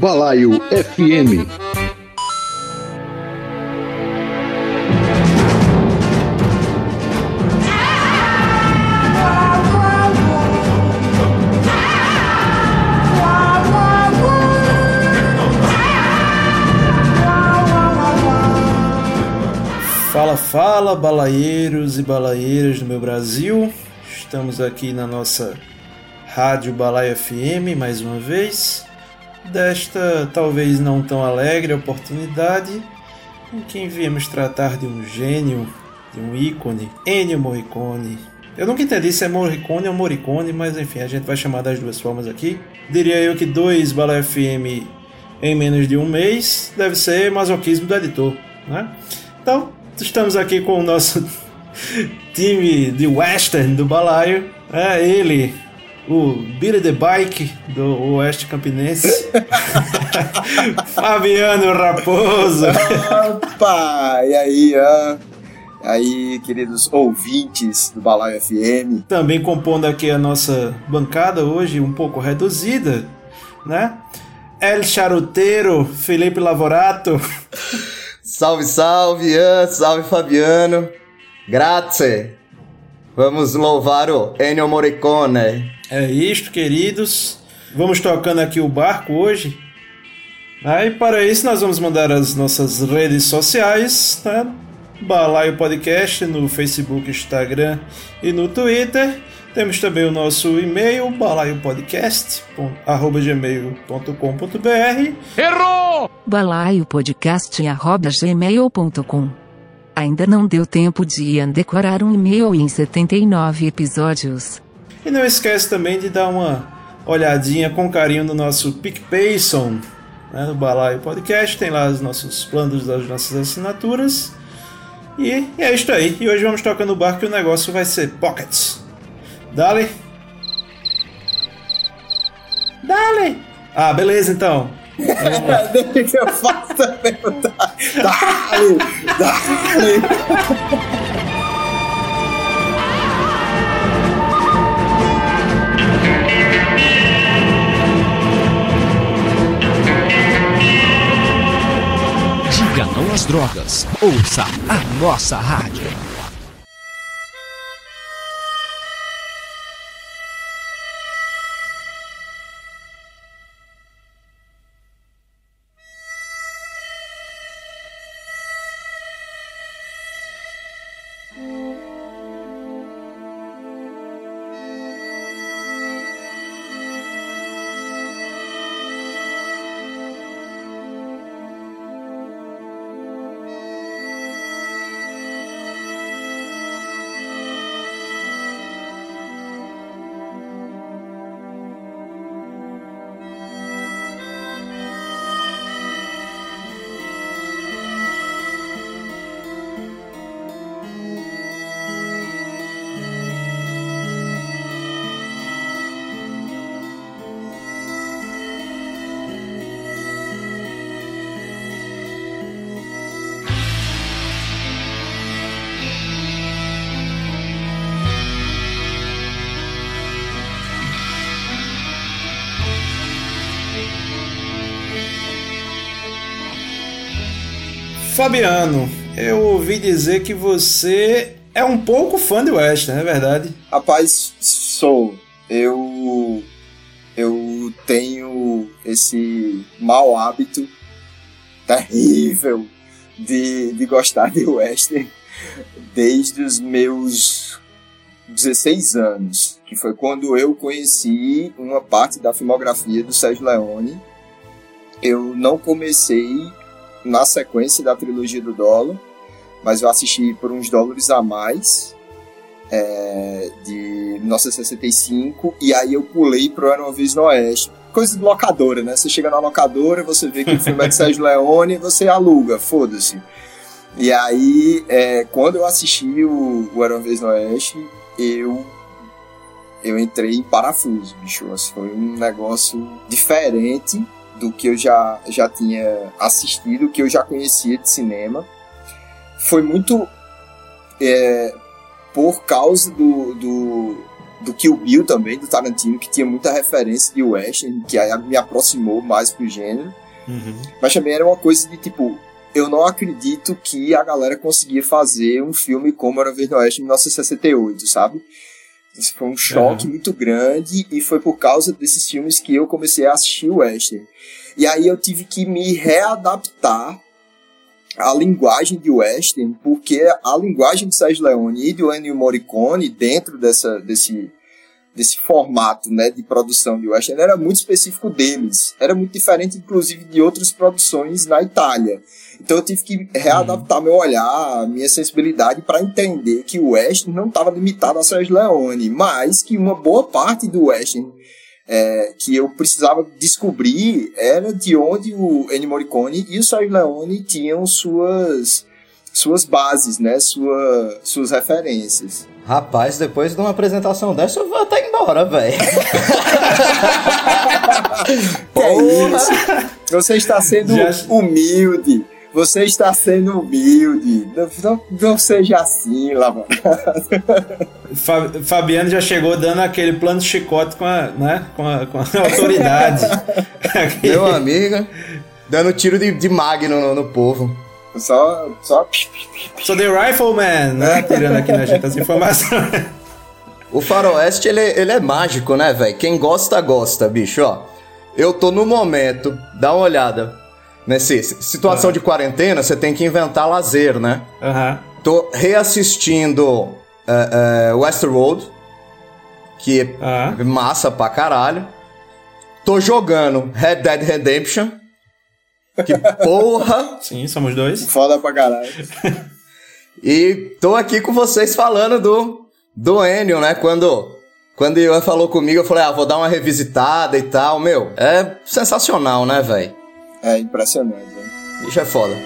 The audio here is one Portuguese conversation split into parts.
Balaio FM. Fala, fala, balaeiros e balaeiras do meu Brasil. Estamos aqui na nossa Rádio Balaio FM mais uma vez. Desta talvez não tão alegre oportunidade, em quem viemos tratar de um gênio, de um ícone, Ennio Morricone. Eu nunca entendi se é Morricone ou Morricone, mas enfim, a gente vai chamar das duas formas aqui. Diria eu que dois Balaio FM em menos de um mês deve ser masoquismo do editor, né? Então, estamos aqui com o nosso time de western do balaio. É ele, o Billy the Bike do Oeste Campinense. Fabiano Raposo. Opa! E aí, ah? aí, queridos ouvintes do Balaio FM. Também compondo aqui a nossa bancada hoje, um pouco reduzida, né? El Charuteiro, Felipe Lavorato. Salve, salve, Ian, salve, Fabiano. Grazie. Vamos louvar o Ennio Morricone. É isto, queridos. Vamos tocando aqui o barco hoje. Aí, para isso, nós vamos mandar as nossas redes sociais, tá? Balaio Podcast no Facebook, Instagram e no Twitter. Temos também o nosso e-mail, balaiopodcast.gmail.com.br Errou! balaiopodcast.gmail.com Ainda não deu tempo de Ian decorar um e-mail em 79 episódios. E não esquece também de dar uma olhadinha com carinho no nosso PicPayson, né, no Balaio Podcast. Tem lá os nossos planos das nossas assinaturas. E é isso aí. E hoje vamos tocar no barco e o negócio vai ser Pockets. Dale. Dale. Ah, beleza então. Deixa que eu faço a pergunta. Dale! Dale! Diga não às drogas. Ouça a nossa rádio. Fabiano, eu ouvi dizer que você é um pouco fã de Western, é verdade? Rapaz, sou. Eu. Eu tenho esse mau hábito terrível de, de gostar de western desde os meus 16 anos, que foi quando eu conheci uma parte da filmografia do Sérgio Leone. Eu não comecei na sequência da trilogia do dólar, mas eu assisti por uns dólares a mais, é, de 1965, e aí eu pulei pro Era Uma Vez no Oeste. Coisa de locadora, né? Você chega na locadora, você vê que o filme é de Sérgio Leone, você aluga, foda-se. E aí, é, quando eu assisti o, o Era Uma Vez no Oeste, eu eu entrei em parafuso, bicho. Assim, foi um negócio diferente do que eu já, já tinha assistido, que eu já conhecia de cinema. Foi muito é, por causa do, do, do Kill Bill também, do Tarantino, que tinha muita referência de western, que me aproximou mais pro gênero. Uhum. Mas também era uma coisa de tipo, eu não acredito que a galera conseguia fazer um filme como Era no Oeste em 1968, sabe? Isso foi um choque Uhum. muito grande e foi por causa desses filmes que eu comecei a assistir o western. E aí eu tive que me readaptar à linguagem de western, porque a linguagem de Sérgio Leone e do Ennio Morricone dentro dessa, desse, desse formato né, de produção de western era muito específico deles. Era muito diferente, inclusive, de outras produções na Itália. Então eu tive que readaptar meu olhar, minha sensibilidade para entender que o western não estava limitado a Sérgio Leone, mas que uma boa parte do western é, que eu precisava descobrir era de onde o Ennio Morricone e o Sérgio Leone tinham suas suas bases, né, sua, suas referências. Rapaz, depois de uma apresentação dessa, eu vou até embora, velho. É isso? Você está sendo Já- humilde. Você está sendo humilde. Não, não, não seja assim. Fa- Fabiano já chegou dando aquele plano de chicote com a, né, com a, com a autoridade. Meu amigo, dando tiro de, de magno no, no povo. Só, só. Sou The Rifleman, né? Tirando aqui na gente as informações. O faroeste, ele, ele é mágico, né, velho? Quem gosta, gosta, bicho, ó. Eu tô no momento, dá uma olhada. Nessa situação de quarentena, você tem que inventar lazer, né? Aham. Tô reassistindo é, é, Westworld, que é Aham. massa pra caralho. Tô jogando Red Dead Redemption, que porra! Sim, somos dois. Foda pra caralho. E tô aqui com vocês falando do, do Enio, né? Quando, quando o Ian falou comigo, eu falei, ah, vou dar uma revisitada e tal. Meu, é sensacional, né, velho? É impressionante. Né? Isso é foda.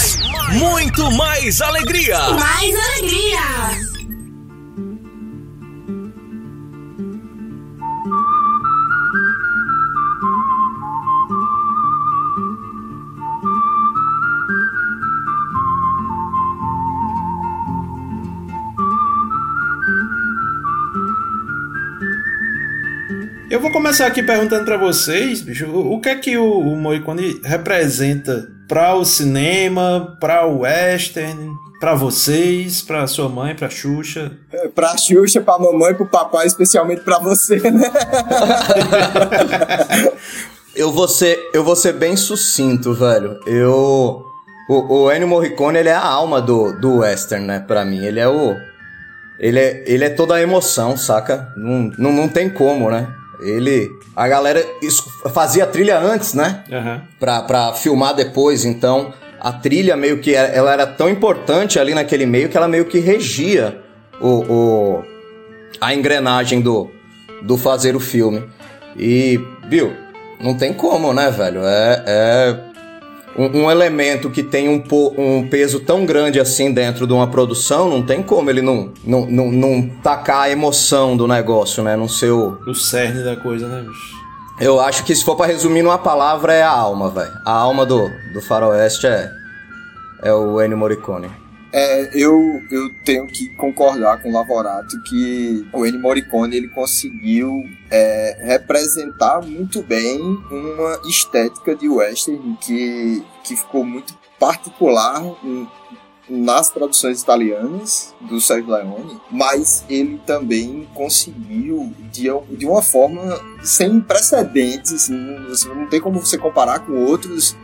Mais, muito mais alegria. Mais alegria! Eu vou começar aqui perguntando pra vocês, bicho, o, que é que o, o Morricone representa pra o cinema, pra o western, pra vocês, pra sua mãe, pra Xuxa? É, Pra Xuxa, pra mamãe, pro papai, especialmente pra você, né? Eu vou ser, eu vou ser bem sucinto, velho. Eu. O, o Ennio Morricone, ele é a alma do, do western, né? Pra mim. Ele é o. Ele é, ele é toda a emoção, saca? Não, não, não tem como, né? Ele. A galera fazia trilha antes, né? Aham. pra, pra filmar depois, então a trilha meio que era- ela era tão importante ali naquele meio que ela meio que regia o, o- a engrenagem do, do fazer o filme. E, Bill, não tem como, né, velho? É, é um, um elemento que tem um, um peso tão grande assim dentro de uma produção, não tem como ele não, não, não, não tacar a emoção do negócio, né? Não ser o, O cerne da coisa, né, bicho? eu acho que se for pra resumir numa palavra é a alma, velho. A alma do, do faroeste é, é o Ennio Morricone. É, eu, eu tenho que concordar com o Lavorato que o Ennio Morricone ele conseguiu é, representar muito bem uma estética de western que, que ficou muito particular nas produções italianas do Sergio Leone, mas ele também conseguiu de, de uma forma sem precedentes, assim, não, não tem como você comparar com outros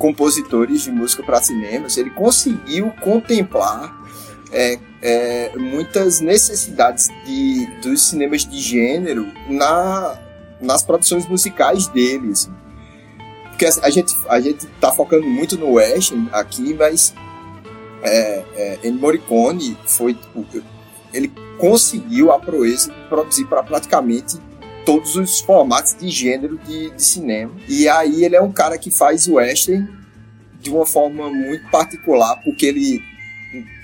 compositores de música para cinemas, ele conseguiu contemplar é, é, muitas necessidades de, dos cinemas de gênero na, nas produções musicais dele. assim. Porque a gente a gente tá focando muito no western aqui, mas é, é, Morricone foi ele conseguiu a proeza de produzir para praticamente todos os formatos de gênero de, de cinema. E aí ele é um cara que faz western de uma forma muito particular, porque ele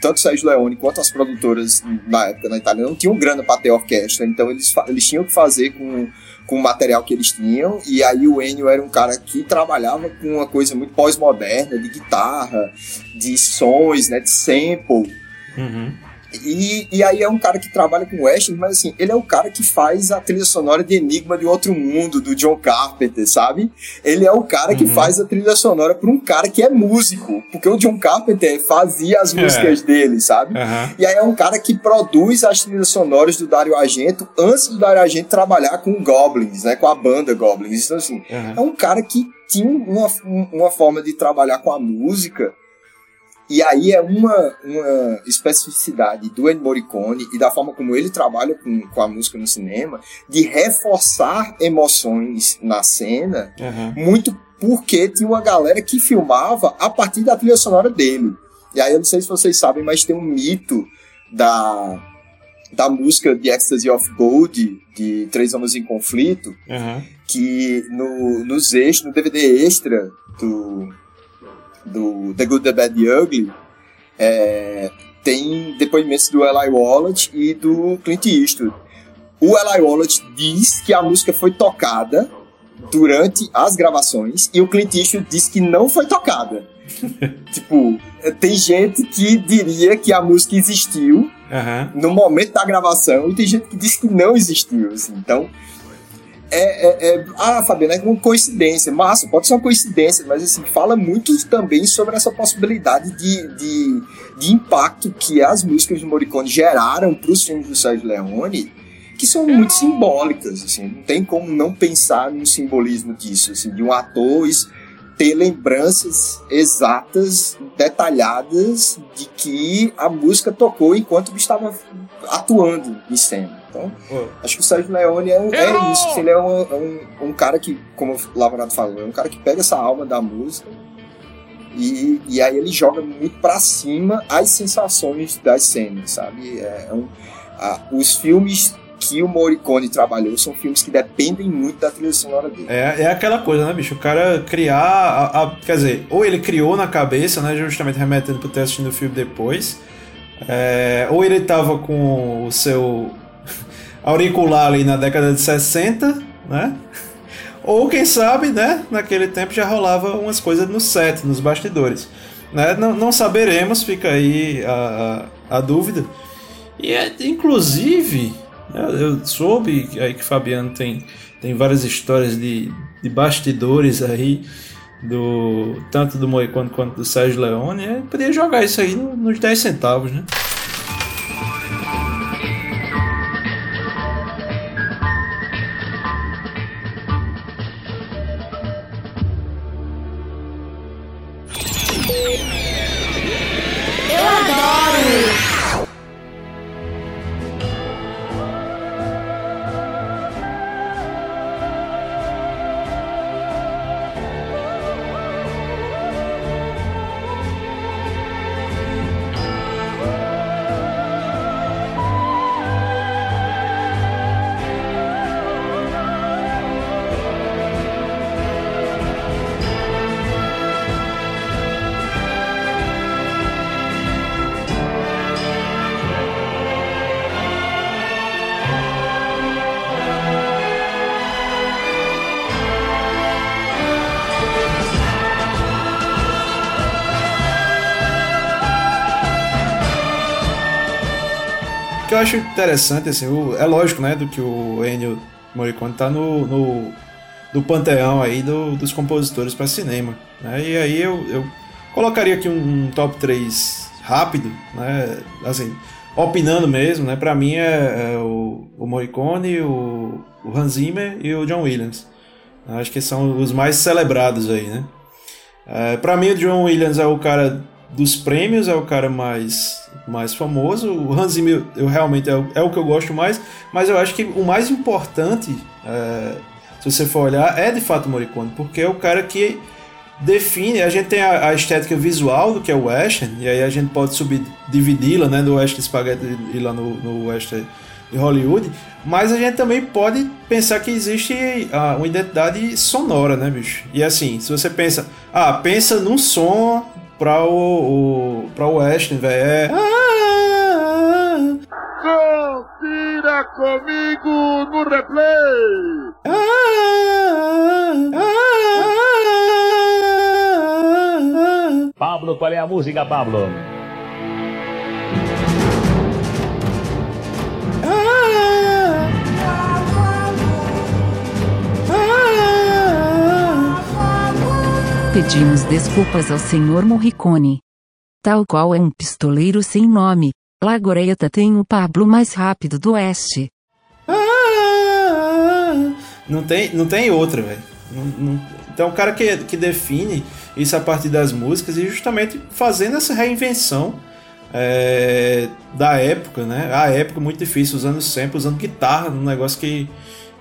tanto Sérgio Leone quanto as produtoras na época na Itália não tinham grana para ter orquestra, então eles, eles tinham que fazer com, com o material que eles tinham, e aí o Ennio era um cara que trabalhava com uma coisa muito pós-moderna, de guitarra, de sons, né, de sample. Uhum. E, e aí é um cara que trabalha com western, mas assim, ele é o cara que faz a trilha sonora de Enigma de Outro Mundo, do John Carpenter, sabe? Ele é o cara que Uhum. faz a trilha sonora para um cara que é músico, porque o John Carpenter fazia as É. músicas dele, sabe? Aham. E aí é um cara que produz as trilhas sonoras do Dario Argento antes do Dario Argento trabalhar com o Goblins, né? Com a banda Goblins. Então, assim, Aham. é um cara que tinha uma, um- uma forma de trabalhar com a música. E aí é uma, uma especificidade do Ennio Morricone e da forma como ele trabalha com, com a música no cinema, de reforçar emoções na cena, Aham. muito porque tinha uma galera que filmava a partir da trilha sonora dele. E aí eu não sei se vocês sabem, mas tem um mito da, da música The Ecstasy of Gold, de Três Homens em Conflito, Aham. que no, nos extras, no DVD extra do, do The Good, The Bad, The Ugly, é, tem depoimentos do Eli Wallach e do Clint Eastwood. O Eli Wallach diz que a música foi tocada durante as gravações e o Clint Eastwood diz que não foi tocada. tipo, tem gente que diria que a música existiu Aham. no momento da gravação e tem gente que diz que não existiu. assim. Então, é, é, é- ah, Fabiano, é uma coincidência. Massa, pode ser uma coincidência, mas assim, fala muito também sobre essa possibilidade de, de, de impacto que as músicas do Morricone geraram para os filmes do Sérgio Leone, que são muito simbólicas. Assim, não tem como não pensar no simbolismo disso, assim, de um ator ter lembranças exatas, detalhadas de que a música tocou enquanto estava atuando em cena. Então, Pô, Acho que o Sérgio Leone é, é isso. Ele é um, é um, um cara que, como o Lavorado falou, é um cara que pega essa alma da música e, e aí ele joga muito pra cima as sensações das cenas, sabe? É um, a- os filmes que o Morricone trabalhou são filmes que dependem muito da trilha sonora dele. É, é aquela coisa, né, bicho? O cara criar. A, a- quer dizer, ou ele criou na cabeça, né? Justamente remetendo pro ter assistindo o filme depois. é, ou ele tava com o seu auricular ali na década de 60, né? Ou quem sabe, né? Naquele tempo já rolava umas coisas no set, nos bastidores. Né? Não, não saberemos, fica aí a, a, a dúvida. E é, inclusive, eu, eu soube aí que Fabiano tem, tem várias histórias de, de bastidores aí, do tanto do Moicano quanto do Sérgio Leone. Eu podia jogar isso aí no- nos 10 centavos, né? Acho interessante, assim, o- é lógico, né, do que o Ennio Morricone tá no, no, no panteão aí do- dos compositores para cinema, né, e aí eu, eu colocaria aqui um, um top 3 rápido, né, assim, opinando mesmo, né, para mim é, é o, o Morricone, o, o Hans Zimmer e o John Williams. Acho que são os mais celebrados aí, né. É, para mim o John Williams é o cara dos prêmios, é o cara mais, mais famoso. O Hans Zimmer eu realmente é o, é o que eu gosto mais, mas eu acho que o mais importante, é, se você for olhar, é de fato o Morricone, porque é o cara que define, a gente tem a, a estética visual do que é o western, e aí a gente pode subir, dividi-la, né, do western spaghetti e lá no, no western de Hollywood, mas a gente também pode pensar que existe ah, uma identidade sonora, né, bicho? E assim, se você pensa, ah, pensa num som pra o, o pra o western, velho. É. Confira comigo no replay! Pablo, qual é a música, Pablo? Pedimos desculpas ao Sr. Morricone. Tal qual é um pistoleiro sem nome, Lagoreta tem o Pablo mais rápido do Oeste. Ah, Não tem, não tem outra, velho. Então, o cara que, que define isso a partir das músicas e justamente fazendo essa reinvenção é, da época, né? A época muito difícil, usando sempre, usando guitarra, um negócio que,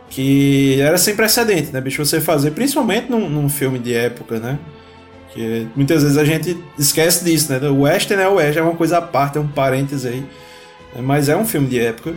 que era sem precedente, né, bicho? Você fazer, principalmente num, num filme de época, né? Que muitas vezes a gente esquece disso, né? O Western é o Western, é uma coisa à parte, é um parênteses aí. Mas é um filme de época.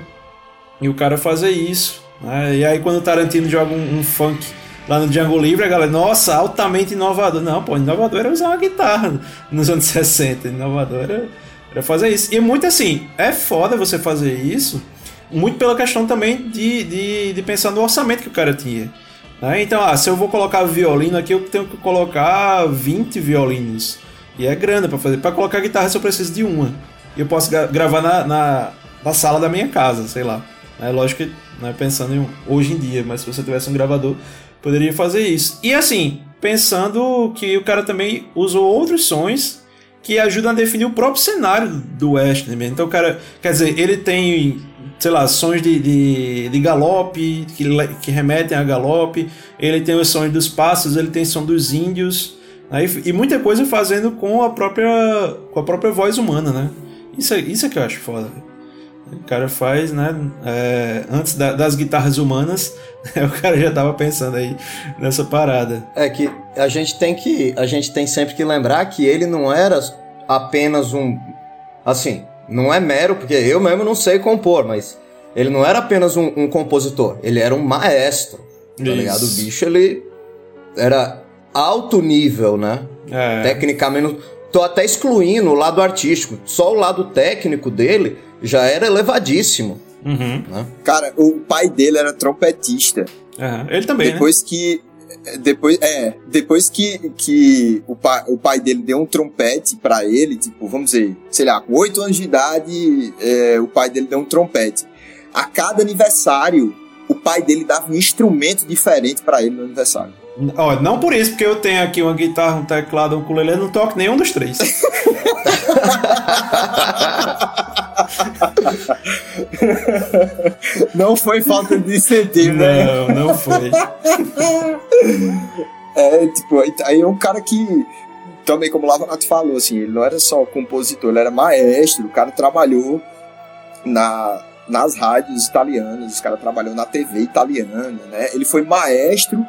E o cara fazer isso. Né? E aí quando o Tarantino joga um, um funk lá no Django Livre, a galera, nossa, altamente inovador. Não, pô, inovador era usar uma guitarra nos anos 60. Inovador era, era fazer isso. E muito assim, é foda você fazer isso, muito pela questão também de, de, de pensar no orçamento que o cara tinha. né? Então, ah, se eu vou colocar violino aqui, eu tenho que colocar 20 violinos. E é grana pra fazer. Pra colocar guitarra, eu preciso de uma. E eu posso gra- gravar na, na, na sala da minha casa, sei lá. É lógico que, né, pensando em hoje em dia, mas se você tivesse um gravador, poderia fazer isso. E assim, pensando que o cara também usou outros sons que ajudam a definir o próprio cenário do western. Então o cara, quer dizer, ele tem, sei lá, sons de, de, de galope, que, que remetem a galope, ele tem os sons dos pássaros, ele tem som dos índios, né? e, e muita coisa fazendo com a própria, com a própria voz humana, né? Isso, é- isso é que eu acho foda. O cara faz, né? é, antes da- das guitarras humanas, o cara já tava pensando aí nessa parada. É que a gente tem que a gente tem sempre que lembrar que ele não era apenas um assim, não é mero porque eu mesmo não sei compor, mas ele não era apenas um, um compositor, ele era um maestro, tá Isso. ligado? O bicho ele era alto nível, né? É. Tecnicamente, tô até excluindo o lado artístico, só o lado técnico dele já era elevadíssimo. Uhum. Cara, o pai dele era trompetista. Aham. Ele também, né? depois que depois é depois que, que o, pai, o pai dele deu um trompete pra ele tipo vamos dizer sei lá com oito anos de idade é, o pai dele deu um trompete a cada aniversário o pai dele dava um instrumento diferente pra ele no aniversário Ó, não por isso, porque eu tenho aqui uma guitarra, um teclado, um ukulele, eu não toco nenhum dos três. não foi falta de incentivo né não, não foi. É, tipo, aí é um cara que também, como o Lavanato falou, assim, ele não era só compositor, ele era maestro, o cara trabalhou na, nas rádios italianas, o cara trabalhou na TV italiana, né? Ele foi maestro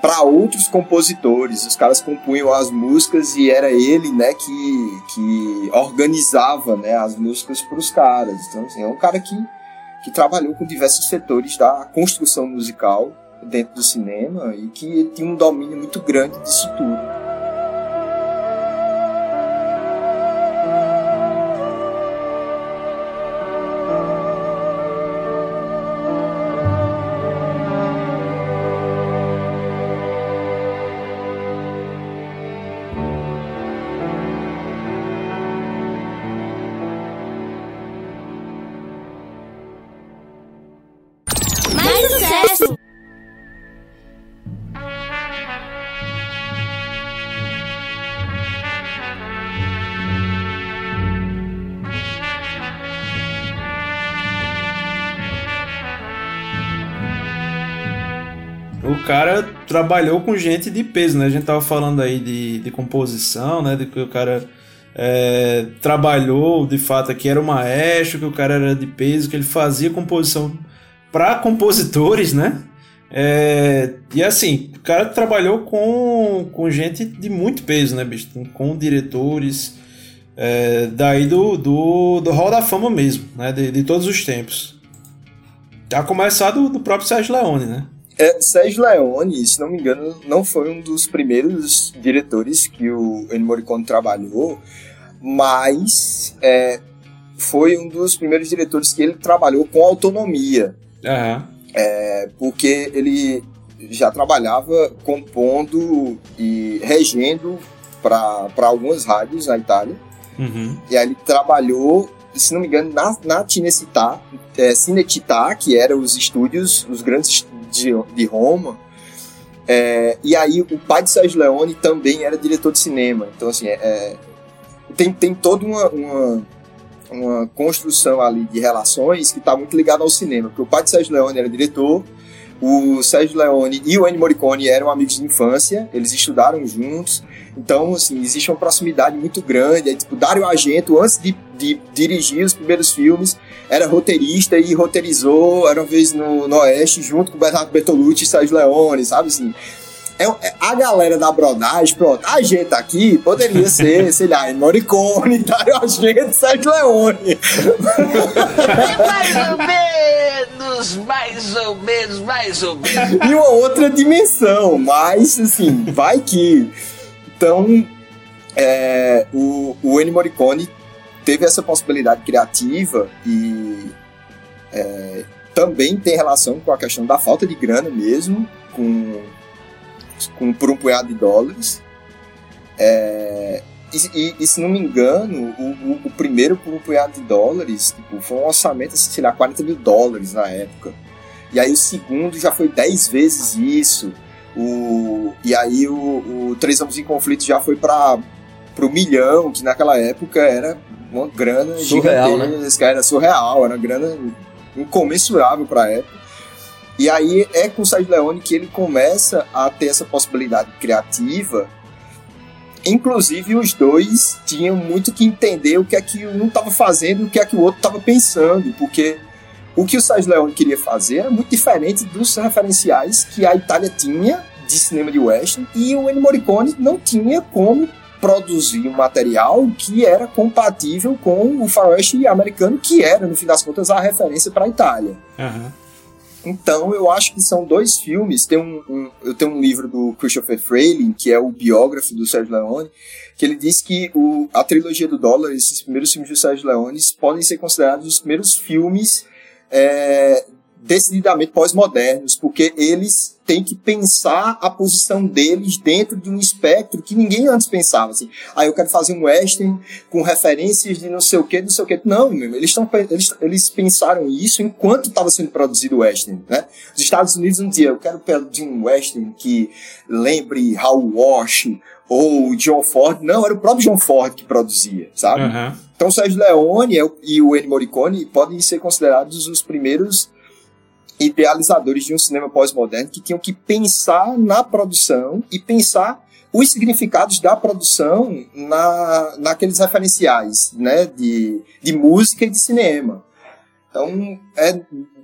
para outros compositores, os caras compunham as músicas e era ele, né, que, que organizava, né, as músicas para os caras. Então, assim, é um cara que, que trabalhou com diversos setores da construção musical dentro do cinema e que tinha um domínio muito grande disso tudo. Trabalhou com gente de peso, né? A gente tava falando aí de, de composição, né? De que o cara é, trabalhou de fato aqui, era o maestro, que o cara era de peso, que ele fazia composição para compositores, né? É, e assim, o cara trabalhou com, com gente de muito peso, né, bicho? Com diretores é, daí do, do, do Hall da Fama mesmo, né? De, de todos os tempos. A começar do, do próprio Sérgio Leone, né? É, Sérgio Leone, se não me engano, não foi um dos primeiros diretores que o Ennio Morricone trabalhou, mas é, foi um dos primeiros diretores que ele trabalhou com autonomia. Aham. É, porque ele já trabalhava compondo e regendo para algumas rádios na Itália. Uhum. E aí ele trabalhou, se não me engano, na, na Cinecittà, é, Cinecittà, que eram os estúdios, os grandes de, de Roma. É, e aí o pai de Sérgio Leone também era diretor de cinema. Então, assim, é, é, tem, tem toda uma, uma, uma construção ali de relações que está muito ligada ao cinema. Porque o pai de Sérgio Leone era diretor, o Sérgio Leone e o Ennio Morricone eram amigos de infância, eles estudaram juntos, então, assim, existe uma proximidade muito grande. Aí, tipo, Dario Argento, antes de, de dirigir os primeiros filmes, era roteirista e roteirizou, era uma vez no, no Oeste, junto com o Bernardo Bertolucci e Sérgio Leone, sabe assim? É, é- a galera da brodagem, pronto, a gente aqui poderia ser, sei lá, Morricone, Dario Argento e Sérgio Leone. mais ou menos, mais ou menos, mais ou menos. em uma outra dimensão, mas assim, vai que. Então, é, o, o Ennio Morricone teve essa possibilidade criativa e é, também tem relação com a questão da falta de grana mesmo, com, com por um punhado de dólares. É, e, e- e se não me engano, o, o- o primeiro por um punhado de dólares tipo, foi um orçamento, assim, sei lá, 40 mil dólares na época. E aí o segundo já foi 10 vezes isso. O, e aí o, o Três Anos em Conflito já foi para o milhão, que naquela época era uma grana Surreal, né? gigantesca, era surreal, era uma grana incomensurável para a época. E aí é com o Sérgio Leone que ele começa a ter essa possibilidade criativa. Inclusive, os dois tinham muito que entender o que é que um estava fazendo e o que é que o outro estava pensando, porque o que o Sérgio Leone queria fazer era muito diferente dos referenciais que a Itália tinha de cinema de western e o Ennio Morricone não tinha como produzir um material que era compatível com o faroeste americano, que era, no fim das contas, a referência para a Itália. Aham. Então, eu acho que são dois filmes. Tem um, um- eu tenho um livro do Christopher Frayling, que é o biógrafo do Sérgio Leone, que ele diz que o, a trilogia do dólar, esses primeiros filmes do Sérgio Leone, podem ser considerados os primeiros filmes é, decididamente pós-modernos, porque eles têm que pensar a posição deles dentro de um espectro que ninguém antes pensava. Assim, ah, eu quero fazer um western com referências de não sei o que, não sei o que. Não, meu, eles, tão, eles, eles pensaram isso enquanto estava sendo produzido o western. Né? Os Estados Unidos não diziam, eu quero produzir um western que lembre Hal Walsh ou John Ford. Não, era o próprio John Ford que produzia, sabe? Aham. Então Sérgio Leone é e o Ennio Morricone podem ser considerados os primeiros idealizadores de um cinema pós-moderno que tinham que pensar na produção e pensar os significados da produção na, naqueles referenciais né, de, de música e de cinema. Então, é,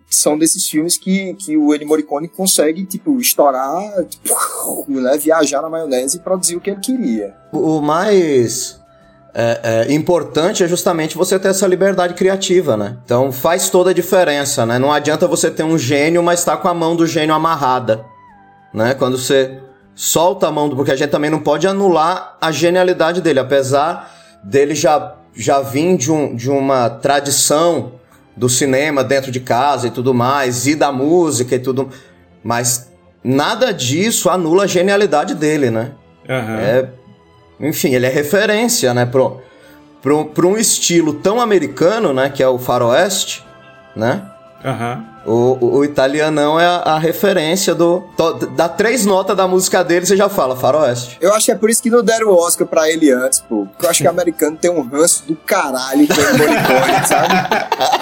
são desses filmes que, que o Ennio Morricone consegue, tipo, estourar, tipo, né, viajar na maionese e produzir o que ele queria. O mais é, é, importante é justamente você ter essa liberdade criativa, né? Então faz toda a diferença, né? Não adianta você ter um gênio, mas tá com a mão do gênio amarrada, né? Quando você solta a mão do... Porque a gente também não pode anular a genialidade dele, apesar dele já, já vir de, um, de uma tradição do cinema dentro de casa e tudo mais, e da música e tudo... Mas nada disso anula a genialidade dele, né? Aham. É, enfim, ele é referência, né, pro, pro, pro um estilo tão americano, né, que é o faroeste, né? Aham. O, o, o italianão é a, a referência do... to- Dá três notas da música dele, você já fala faroeste. Eu acho que é por isso que não deram o Oscar pra ele antes, pô. Porque eu acho que o americano tem um ranço do caralho com o Morricone, sabe?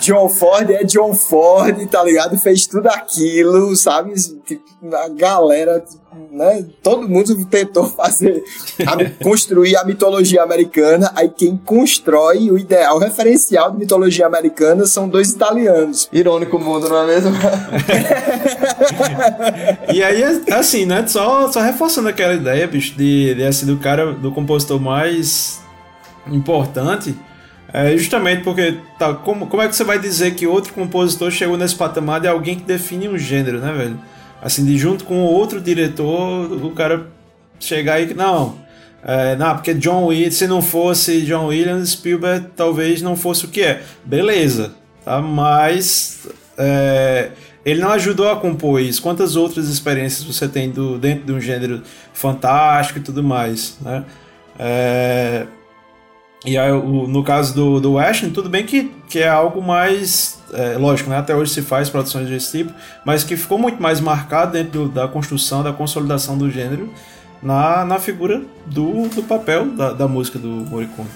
John Ford é John Ford, tá ligado? Fez tudo aquilo, sabe? Tipo, a galera, né? Todo mundo tentou fazer, a- construir a mitologia americana. Aí quem constrói o ideal referencial de mitologia americana são dois italianos. Irônico mundo, não é mesmo? E aí, assim, né? Só, só reforçando aquela ideia, bicho, de, de ser do cara, do compositor mais importante. É justamente porque tá, como, como é que você vai dizer que outro compositor chegou nesse patamar de alguém que define um gênero, né, velho? Assim, de junto com outro diretor, o cara chegar aí que não, é, não, porque John Williams, se não fosse John Williams, Spielberg talvez não fosse o que é. Beleza, tá? Mas é, ele não ajudou a compor isso. Quantas outras experiências você tem do, dentro de um gênero fantástico e tudo mais, né? É, e aí, o, no caso do, do Ashton, tudo bem que, que é algo mais. É, lógico, né? até hoje se faz produções desse tipo, mas que ficou muito mais marcado dentro do, da construção, da consolidação do gênero na, na figura do, do papel da, da música do Morricone.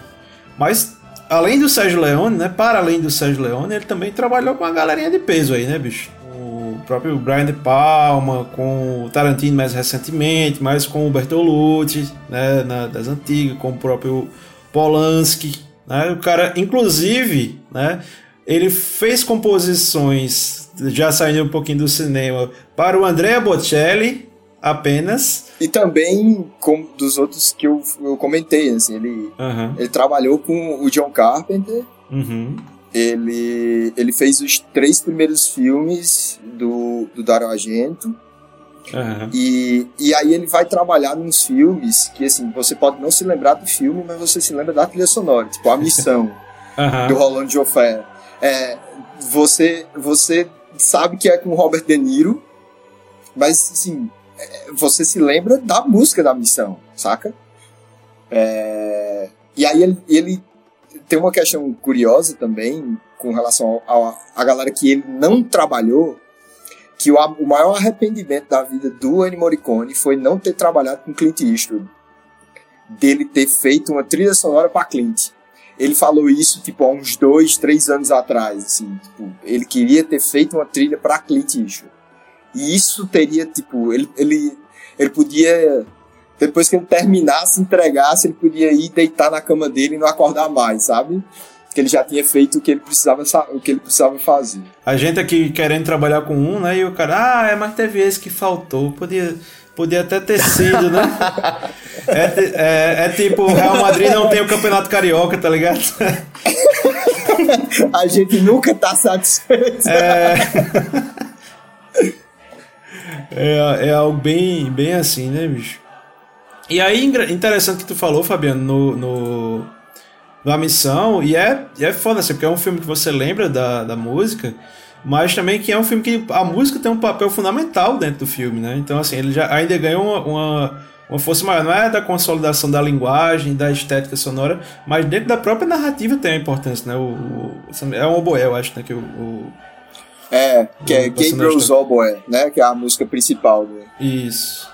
Mas, além do Sérgio Leone, né? Para além do Sérgio Leone, ele também trabalhou com uma galerinha de peso aí, né, bicho? O próprio Brian De Palma, com o Tarantino mais recentemente, mais com o Bertolucci, né? Na, das antigas, com o próprio Polanski, né? O cara, inclusive, né? Ele fez composições, já saindo um pouquinho do cinema, para o Andrea Bocelli, apenas. E também com dos outros que eu, eu comentei, assim, ele, Uhum. ele trabalhou com o John Carpenter, Uhum. ele, ele fez os três primeiros filmes do, do Dario Argento, Uhum. e, e aí ele vai trabalhar nos filmes que, assim, você pode não se lembrar do filme, mas você se lembra da trilha sonora, tipo A Missão, Uhum. do Roland Joffé. É, você, você sabe que é com Robert De Niro, mas, assim, é, você se lembra da música da Missão, saca? É, e aí ele, ele tem uma questão curiosa também com relação à galera que ele não trabalhou, que o, o maior arrependimento da vida do Ennio Morricone foi não ter trabalhado com Clint Eastwood. Dele ter feito uma trilha sonora para Clint. Ele falou isso, tipo, há uns dois, três anos atrás, assim, tipo, ele queria ter feito uma trilha para Clint Eastwood. E isso teria, tipo, ele, ele, ele podia, depois que ele terminasse, entregasse, ele podia ir deitar na cama dele e não acordar mais, sabe? Que ele já tinha feito o que ele precisava, sa- o que ele precisava fazer. A gente aqui querendo trabalhar com um, né? E o cara, ah, é, mas teve esse que faltou. Podia, podia até ter sido, né? É, é, é tipo, o Real Madrid não tem o Campeonato Carioca, tá ligado? A gente nunca tá satisfeito. É, é, é algo bem, bem assim, né, bicho? E aí, interessante que tu falou, Fabiano, no, no, na missão, e é, e é foda, assim, porque é um filme que você lembra da, da música, mas também que é um filme que a música tem um papel fundamental dentro do filme, né? Então, assim, ele já ainda ganhou uma, uma, uma força maior, não é da consolidação da linguagem, da estética sonora, mas dentro da própria narrativa tem a importância, né? O, o- é um oboé, eu acho, né? Que o- o É, que é O personagem Gabriel tá- Oboe, né? Que é a música principal do, Isso.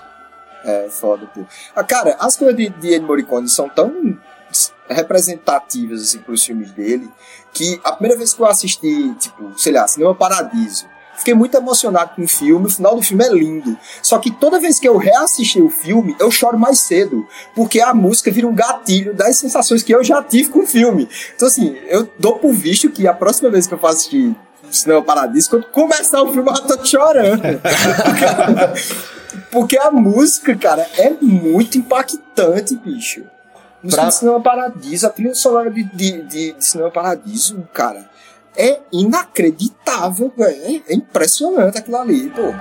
É, foda, pô. Ah, cara, as coisas de, de Ennio Morricone são tão representativas, assim, pros filmes dele, que a primeira vez que eu assisti, tipo, sei lá, Cinema Paradiso, fiquei muito emocionado com o filme, o final do filme é lindo. Só que toda vez que eu reassisti o filme, eu choro mais cedo, porque a música vira um gatilho das sensações que eu já tive com o filme. Então, assim, eu dou por visto que a próxima vez que eu for assistir Cinema Paradiso, quando começar o filme, eu tô chorando. Porque a música, cara, é muito impactante, bicho. Música Pra- de Cinema Paradiso, a trilha sonora de, de, de, de Cinema Paradiso, cara, é inacreditável, velho. É impressionante aquilo ali, pô.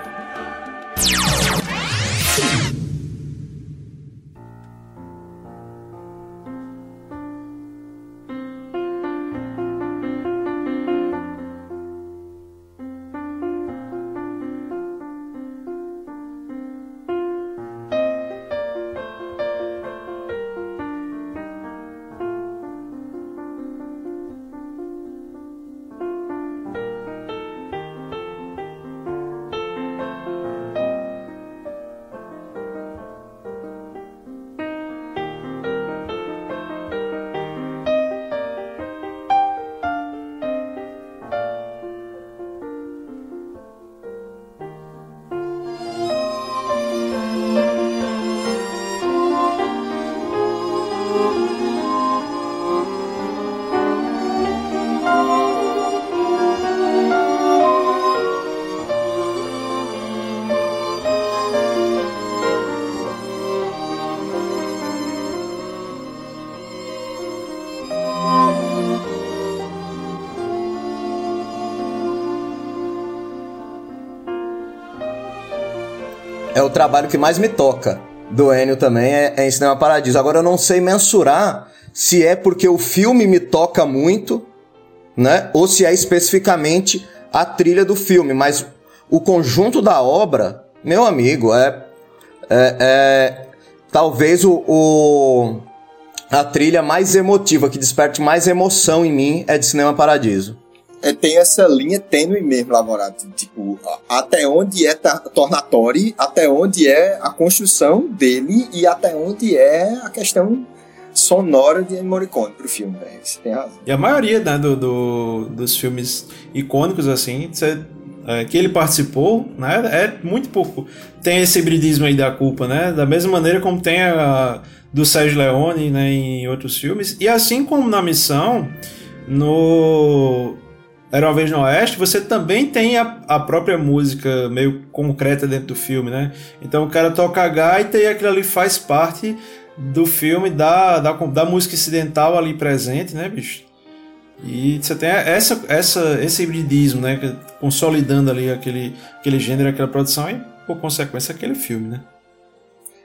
O trabalho que mais me toca do Ennio também, é, é em Cinema Paradiso. Agora eu não sei mensurar se é porque o filme me toca muito, né? Ou se é especificamente a trilha do filme, mas o conjunto da obra, meu amigo, é, é, é talvez o, o, a trilha mais emotiva, que desperte mais emoção em mim, é de Cinema Paradiso. É, tem essa linha tênue mesmo, Laborato. Tipo, até onde é Tornatori, até onde é a construção dele e até onde é a questão sonora de Morricone pro filme, né? Você tem razão. E a maioria né, do, do, dos filmes icônicos, assim, é, que ele participou, né? É muito pouco. Tem esse hibridismo aí da culpa, né? Da mesma maneira como tem a do Sérgio Leone, né, em outros filmes. E assim como na missão, no Era uma vez no Oeste, você também tem a, a própria música meio concreta dentro do filme, né? Então o cara toca a gaita e aquilo ali faz parte do filme, da, da, da música incidental ali presente, né, bicho? E você tem essa, essa, esse hibridismo, né? Consolidando ali aquele, aquele gênero, aquela produção, e por consequência aquele filme, né?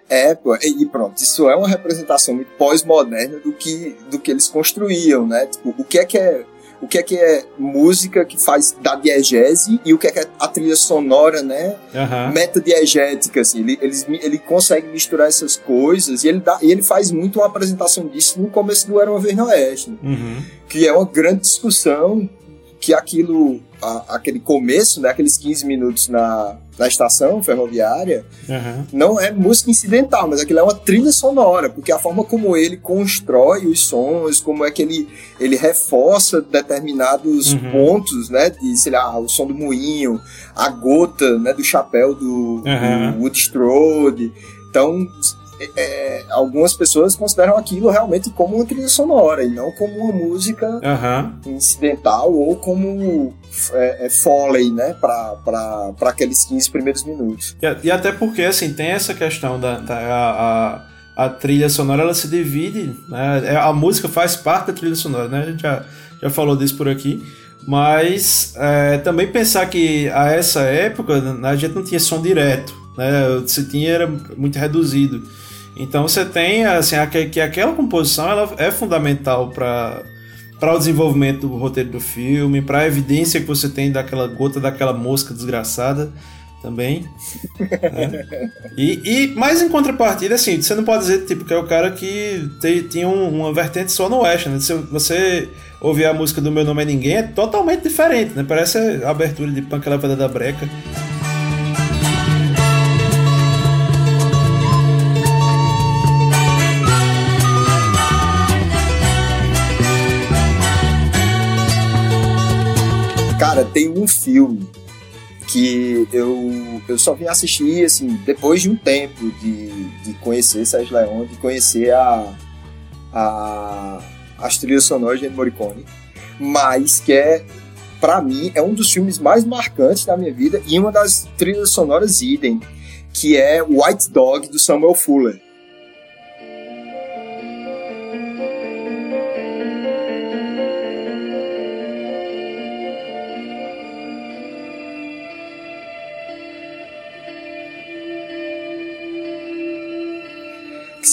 É, e pronto, isso é uma representação pós-moderna do que, do que eles construíam, né? Tipo, o que é que é o que é que é música que faz da diegese e o que é que é a trilha sonora, né? Uhum. Metadiegética, assim. Ele, ele, ele consegue misturar essas coisas e ele, dá, e ele faz muito uma apresentação disso no começo do Era Uma Vez no Oeste. Uhum. Que é uma grande discussão que aquilo, a, aquele começo, né, aqueles 15 minutos na, na estação ferroviária, uhum. não é música incidental, mas aquilo é uma trilha sonora, porque a forma como ele constrói os sons, como é que ele, ele reforça determinados Uhum. pontos, né, de, sei lá, o som do moinho, a gota, né, do chapéu do, Uhum. do Wood Strode. Então, é, algumas pessoas consideram aquilo realmente como uma trilha sonora e não como uma música Aham. incidental ou como é, é, foley, né, para aqueles 15 primeiros minutos. E, e até porque, assim, tem essa questão da, da a, a, a trilha sonora, ela se divide, né? É, A música faz parte da trilha sonora, né? A gente já, já falou disso por aqui. Mas é, também pensar que a essa época né, a gente não tinha som direto, né? Se tinha era muito reduzido. Então você tem assim aque- que aquela composição ela é fundamental para para o desenvolvimento do roteiro do filme, para a evidência que você tem daquela gota daquela mosca desgraçada também. né? E, e mais em contrapartida, assim, você não pode dizer tipo que é o cara que te- tinha um- uma vertente só no West, né? Se você ouvir a música do Meu Nome é Ninguém, é totalmente diferente, né? Parece a abertura de Punk Levada da Breca. Cara, tem um filme que eu, eu só vim assistir, assim, depois de um tempo de, de conhecer Sérgio Leone, de conhecer a, a, as trilhas sonoras de Morricone, mas que é, pra mim, é um dos filmes mais marcantes da minha vida e uma das trilhas sonoras idem, que é White Dog, do Samuel Fuller.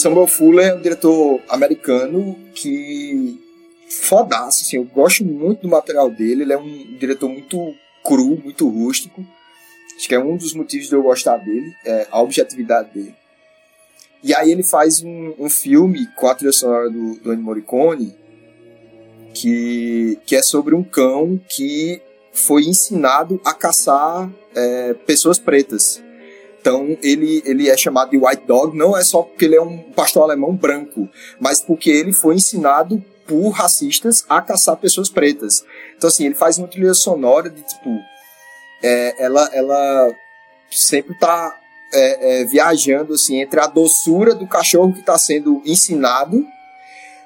Samuel Fuller é um diretor americano que fodaço, assim, eu gosto muito do material dele, ele é um diretor muito cru, muito rústico. Acho que é um dos motivos de eu gostar dele, é a objetividade dele. E aí ele faz um, um filme com a trilha sonora do, do Ennio Morricone que, que é sobre um cão que foi ensinado a caçar é, pessoas pretas. Então ele, ele é chamado de White Dog, não é só porque ele é um pastor alemão branco, mas porque ele foi ensinado por racistas a caçar pessoas pretas. Então assim, ele faz uma trilha sonora de tipo. é, ela, ela sempre tá é, é, viajando assim entre a doçura do cachorro que está sendo ensinado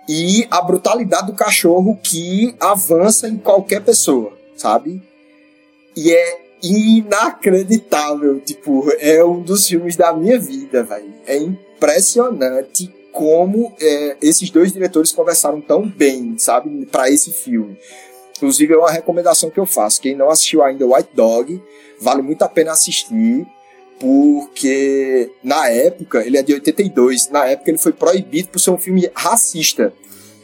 e a brutalidade do cachorro que avança em qualquer pessoa, sabe? E é inacreditável, tipo, é um dos filmes da minha vida, velho. É impressionante como é, esses dois diretores conversaram tão bem, sabe, para esse filme. Inclusive é uma recomendação que eu faço. Quem não assistiu ainda White Dog, vale muito a pena assistir, porque na época, ele é de 82, na época ele foi proibido por ser um filme racista.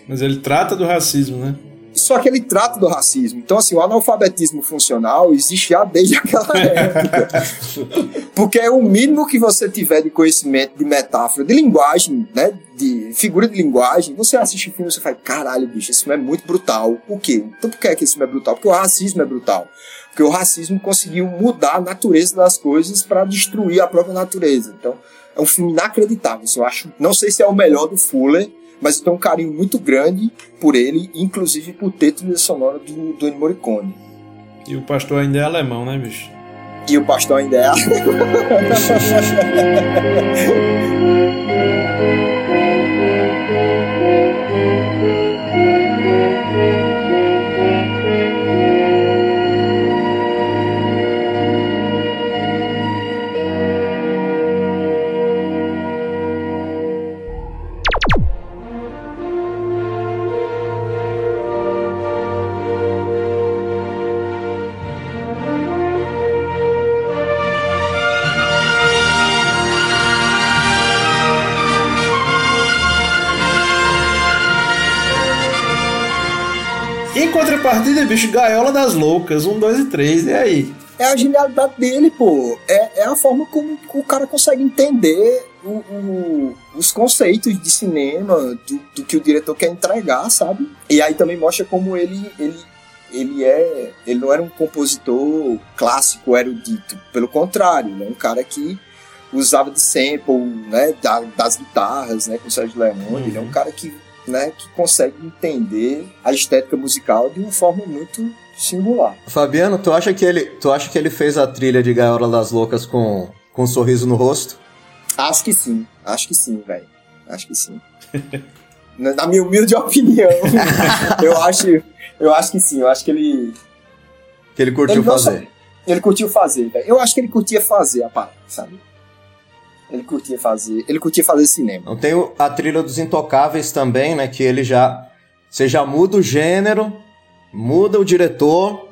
Mas ele trata do racismo, né? Só que ele trata do racismo. Então, assim, o analfabetismo funcional existe já desde aquela época. Porque é o mínimo que você tiver de conhecimento de metáfora, de linguagem, né? De figura de linguagem. Você assiste o filme e você fala, caralho, bicho, esse filme é muito brutal. Por quê? Então, por que, é que esse filme é brutal? Porque o racismo é brutal. Porque o racismo conseguiu mudar a natureza das coisas para destruir a própria natureza. Então, é um filme inacreditável. Assim, eu acho, não sei se é o melhor do Fuller, mas eu tenho um carinho muito grande por ele, inclusive por ter trilha sonora do, do Morricone. E o pastor ainda é alemão, né, bicho? E o pastor ainda é contrapartida, bicho, Gaiola das Loucas, 1, 2 e 3, e aí? É a genialidade dele, pô. É, é a forma como o cara consegue entender o, o, os conceitos de cinema, do, do, que o diretor quer entregar, sabe? E aí também mostra como ele, ele, ele é. Ele não era um compositor clássico, erudito. Pelo contrário, ele é um cara que usava de sample, né? Da, das guitarras, né? Com o Sérgio Leone. Uhum. Ele é um cara que né, que consegue entender a estética musical de uma forma muito singular. Fabiano, tu acha que ele, tu acha que ele fez a trilha de Gaiola das Loucas com, com um sorriso no rosto? Acho que sim, acho que sim, velho. Acho que sim. na, minha humilde opinião, eu acho, eu acho que sim. Eu acho que ele que ele curtiu ele fazer. ele curtiu fazer, velho. Eu acho que ele curtia fazer a parada, sabe? Ele curtia fazer, ele curtia fazer cinema. Eu tenho a trilha dos Intocáveis também, né, que ele já você já muda o gênero, muda o diretor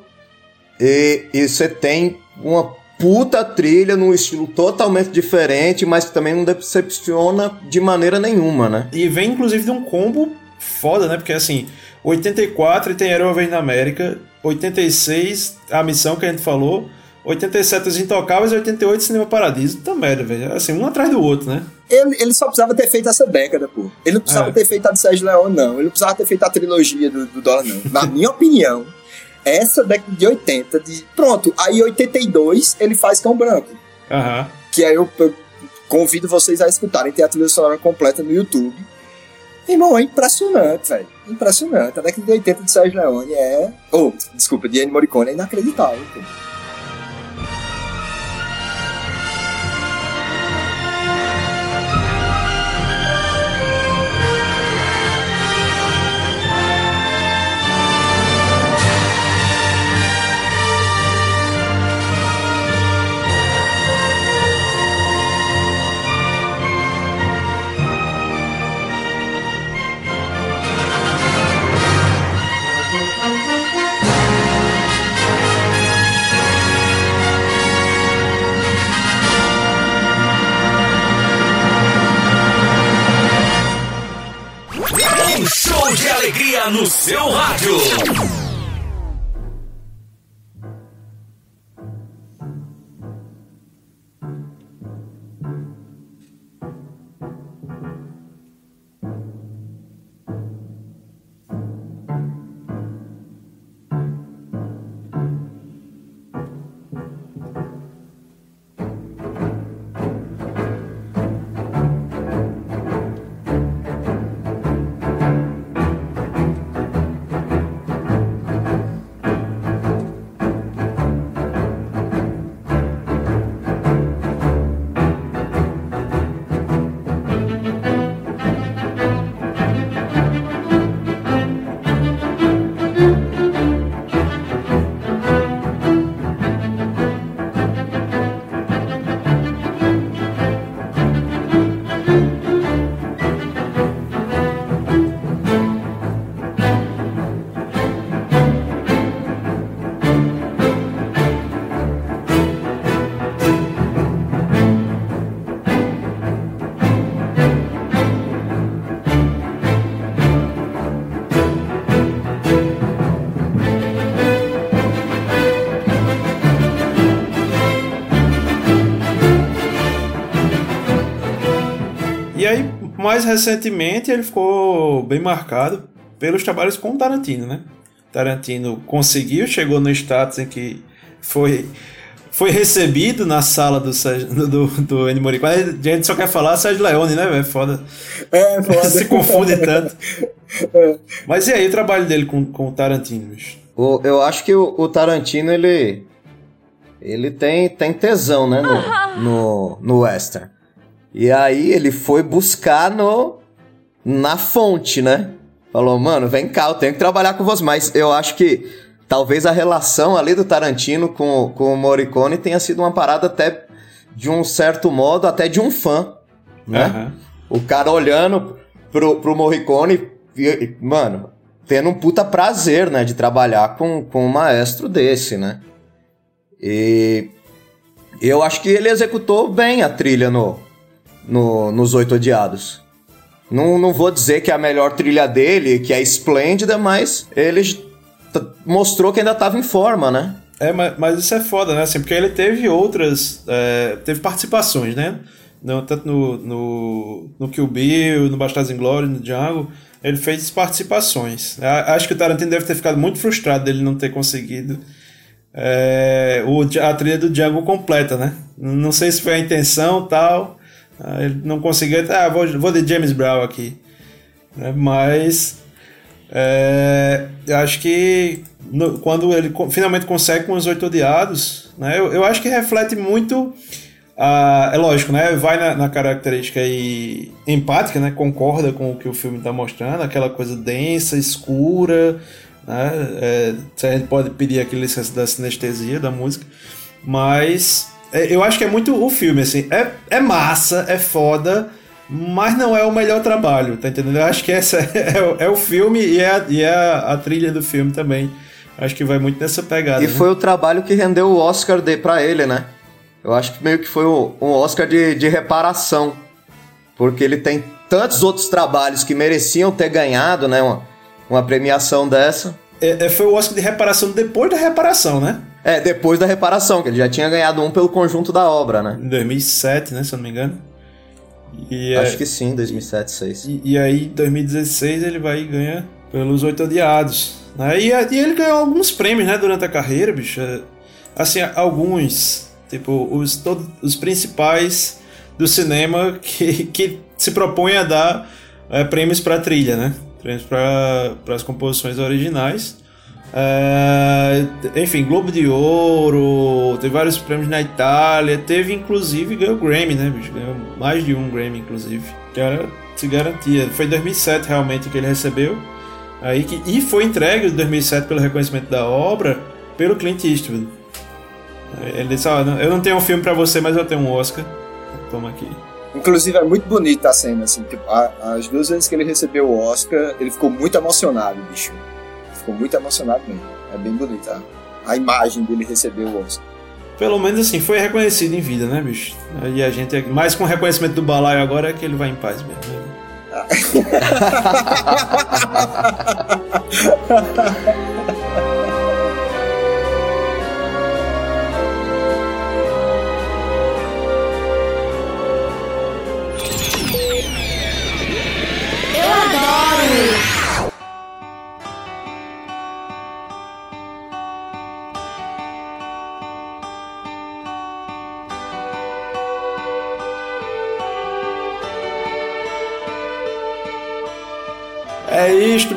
e, e você tem uma puta trilha num estilo totalmente diferente, mas que também não decepciona de maneira nenhuma, né? E vem inclusive de um combo foda, né? Porque assim, 84 tem Aerova na América, 86 a missão que a gente falou, 87 Os Intocáveis e 88 Cinema Paradiso. Tá merda, velho. Assim, um atrás do outro, né? Ele, ele só precisava ter feito essa década, pô. Ele não precisava é. ter feito a de Sérgio Leone, não. Ele não precisava ter feito a trilogia do, do Dólar, não. Na minha opinião, essa década de 80, de... pronto, aí 82 ele faz Cão Branco. Uhum. Que aí eu, eu, convido vocês a escutarem, tem a trilha sonora completa no YouTube. Irmão, é impressionante, velho. Impressionante. A década de 80 de Sérgio Leone é. Oh, desculpa, de Ennio Morricone é inacreditável, pô. No seu rádio. Mais recentemente ele ficou bem marcado pelos trabalhos com o Tarantino, né? Tarantino conseguiu, chegou no status em que foi foi recebido na sala do, do, do Ennio Morricone. A gente só quer falar Sérgio Leone, né, velho? Foda. É, foda. Se confunde tanto. É. Mas e aí o trabalho dele com, com o Tarantino, bicho? O, eu acho que o, o, Tarantino, ele. Ele tem, tem tesão, né? No, no, no western. E aí ele foi buscar no. Na fonte, né? Falou, mano, vem cá, eu tenho que trabalhar com você. Mas eu acho que talvez a relação ali do Tarantino com, com o Morricone tenha sido uma parada até, de um certo modo, até de um fã, né? Uhum. O cara olhando pro, pro Morricone, e, mano, tendo um puta prazer, né, de trabalhar com, com um maestro desse, né? E eu acho que ele executou bem a trilha no, no, nos Oito Odiados. Não, não vou dizer que é a melhor trilha dele, que é esplêndida, mas ele mostrou que ainda estava em forma, né? É, mas, mas, isso é foda, né? Assim, porque ele teve outras. É, teve participações, né? No, tanto no, no, no Kill Bill, no Bastardos Inglórios, no Django. Ele fez participações. Acho que o Tarantino deve ter ficado muito frustrado dele não ter conseguido é, o, a trilha do Django completa, né? Não sei se foi a intenção tal. Ele não conseguiu. Ah, vou, vou de James Brown aqui. É, mas é, eu acho que no, quando ele finalmente consegue com os oito odiados, né, eu, eu acho que reflete muito. é lógico, né? Vai na, na, característica aí empática, né? Concorda com o que o filme está mostrando, aquela coisa densa, escura, né? É, a gente pode pedir aquele licença da sinestesia da música, mas eu acho que é muito o filme, assim. É, é massa, é foda, mas não é o melhor trabalho, tá entendendo? Eu acho que essa é, é o filme e é, a, e é a, a, trilha do filme também. Acho que vai muito nessa pegada. E né? foi o trabalho que rendeu o Oscar de, pra ele, né? Eu acho que meio que foi um, um Oscar de, de reparação. Porque ele tem tantos outros trabalhos que mereciam ter ganhado, né? Uma, uma premiação dessa. É, é, foi o Oscar de reparação depois da reparação, né? É, depois da reparação, que ele já tinha ganhado um pelo conjunto da obra, né? Em 2007, né? Se eu não me engano. E, Acho é, que sim, 2007, 2006. E, e aí, em 2016, ele vai e ganha pelos Oito Odiados. Né? E, e, ele ganhou alguns prêmios, né, durante a carreira, bicho. É, assim, alguns, tipo, os, todos, os principais do cinema que, que se propõe a dar é, prêmios para trilha, né? Prêmios para as composições originais. É, enfim, Globo de Ouro, teve vários prêmios na Itália, teve inclusive ganhou Grammy, né, bicho? Ganhou mais de um Grammy, inclusive. Que era, se garantia. Foi em 2007 realmente que ele recebeu. Aí que, e foi entregue em 2007 pelo reconhecimento da obra pelo Clint Eastwood. Ele disse: ah, Eu não tenho um filme para você, mas eu tenho um Oscar. Toma aqui. Inclusive é muito bonita a cena, assim. Tipo, as duas vezes que ele recebeu o Oscar, ele ficou muito emocionado, bicho ficou muito emocionado mesmo. É bem bonita a, a imagem dele receber o Oscar. Pelo menos assim, foi reconhecido em vida, né, bicho? E a gente, mais com o reconhecimento do balaio agora, é que ele vai em paz mesmo. Né? É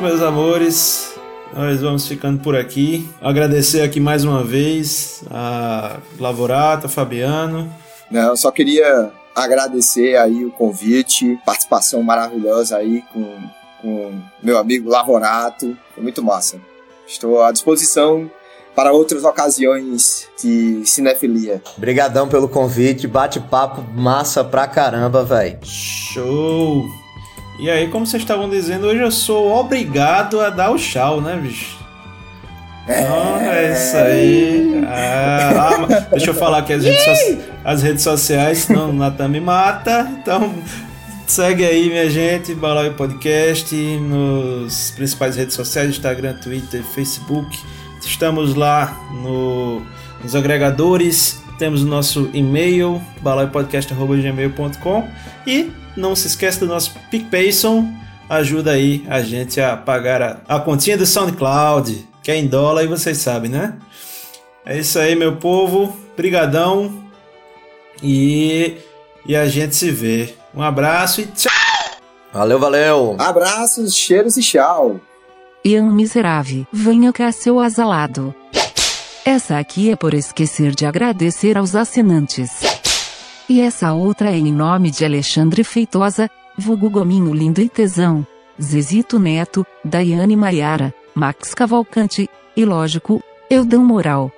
meus amores. Nós vamos ficando por aqui. Agradecer aqui mais uma vez a Lavorato, a Fabiano. Não, eu só queria agradecer aí o convite, participação maravilhosa aí com, com meu amigo Lavorato. Foi muito massa. Estou à disposição para outras ocasiões de cinefilia. Obrigadão pelo convite, bate-papo massa pra caramba, velho. Show! E aí, como vocês estavam dizendo, hoje eu sou obrigado a dar o tchau, né, bicho? Então, é isso aí. Ah, ah, deixa eu falar aqui as redes, so as redes sociais, senão o Natan me mata. Então, segue aí, minha gente, Balaio Podcast, nos principais redes sociais, Instagram, Twitter, Facebook. Estamos lá no, nos agregadores temos o nosso e-mail, balaiopodcast.gmail.com e não se esqueça do nosso PicPayson, ajuda aí a gente a pagar a, a continha do SoundCloud, que é em dólar e vocês sabem, né? É isso aí, meu povo. Brigadão. E, e a gente se vê. Um abraço e tchau. Valeu, valeu. Abraços, cheiros e tchau. Ian miserável, venha cá seu azalado. Essa aqui é por esquecer de agradecer aos assinantes. E essa outra é em nome de Alexandre Feitosa, vulgo Gominho Lindo e Tesão, Zezito Neto, Daiane Maiara, Max Cavalcante, e lógico, Eudão Moral.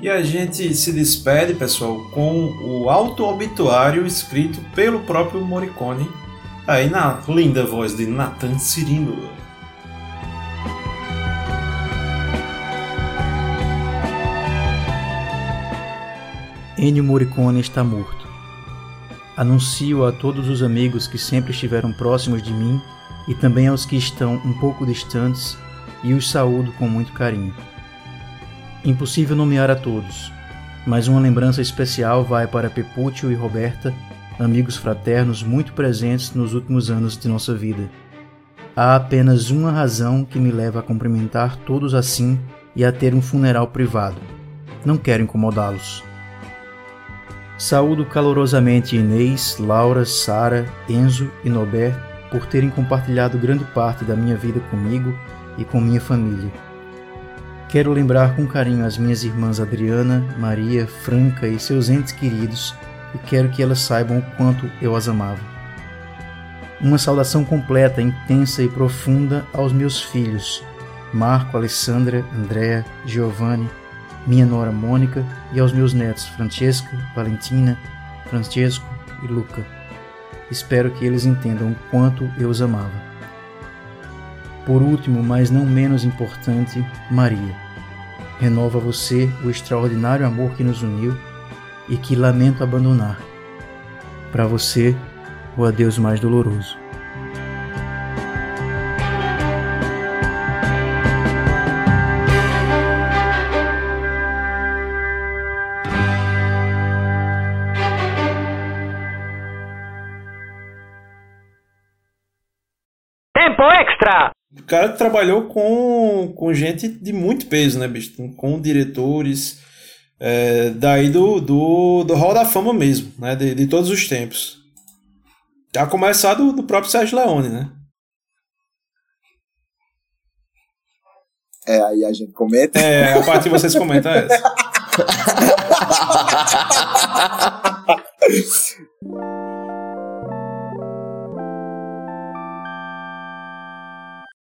E a gente se despede, pessoal, com o auto-obituário escrito pelo próprio Morricone, aí na linda voz de Nathan Cirino. Ennio Morricone está morto. Anuncio a todos os amigos que sempre estiveram próximos de mim e também aos que estão um pouco distantes e os saúdo com muito carinho. Impossível nomear a todos, mas uma lembrança especial vai para Pepúcio e Roberta, amigos fraternos muito presentes nos últimos anos de nossa vida. Há apenas uma razão que me leva a cumprimentar todos assim e a ter um funeral privado. Não quero incomodá-los. Saúdo calorosamente Inês, Laura, Sara, Enzo e Norbert por terem compartilhado grande parte da minha vida comigo e com minha família. Quero lembrar com carinho as minhas irmãs Adriana, Maria, Franca e seus entes queridos e quero que elas saibam o quanto eu as amava. Uma saudação completa, intensa e profunda aos meus filhos, Marco, Alessandra, Andréa, Giovanni, minha nora Mônica e aos meus netos Francesca, Valentina, Francesco e Luca. Espero que eles entendam o quanto eu os amava. Por último, mas não menos importante, Maria. Renova você o extraordinário amor que nos uniu e que lamento abandonar. Para você, o adeus mais doloroso. Cara trabalhou com, com gente de muito peso, né, bicho? Com diretores é, daí do, do, do Hall da Fama mesmo, né? De, de todos os tempos. A começar do, do próprio Sérgio Leone, né? É, aí a gente comenta. É, a parte que vocês comentam é essa.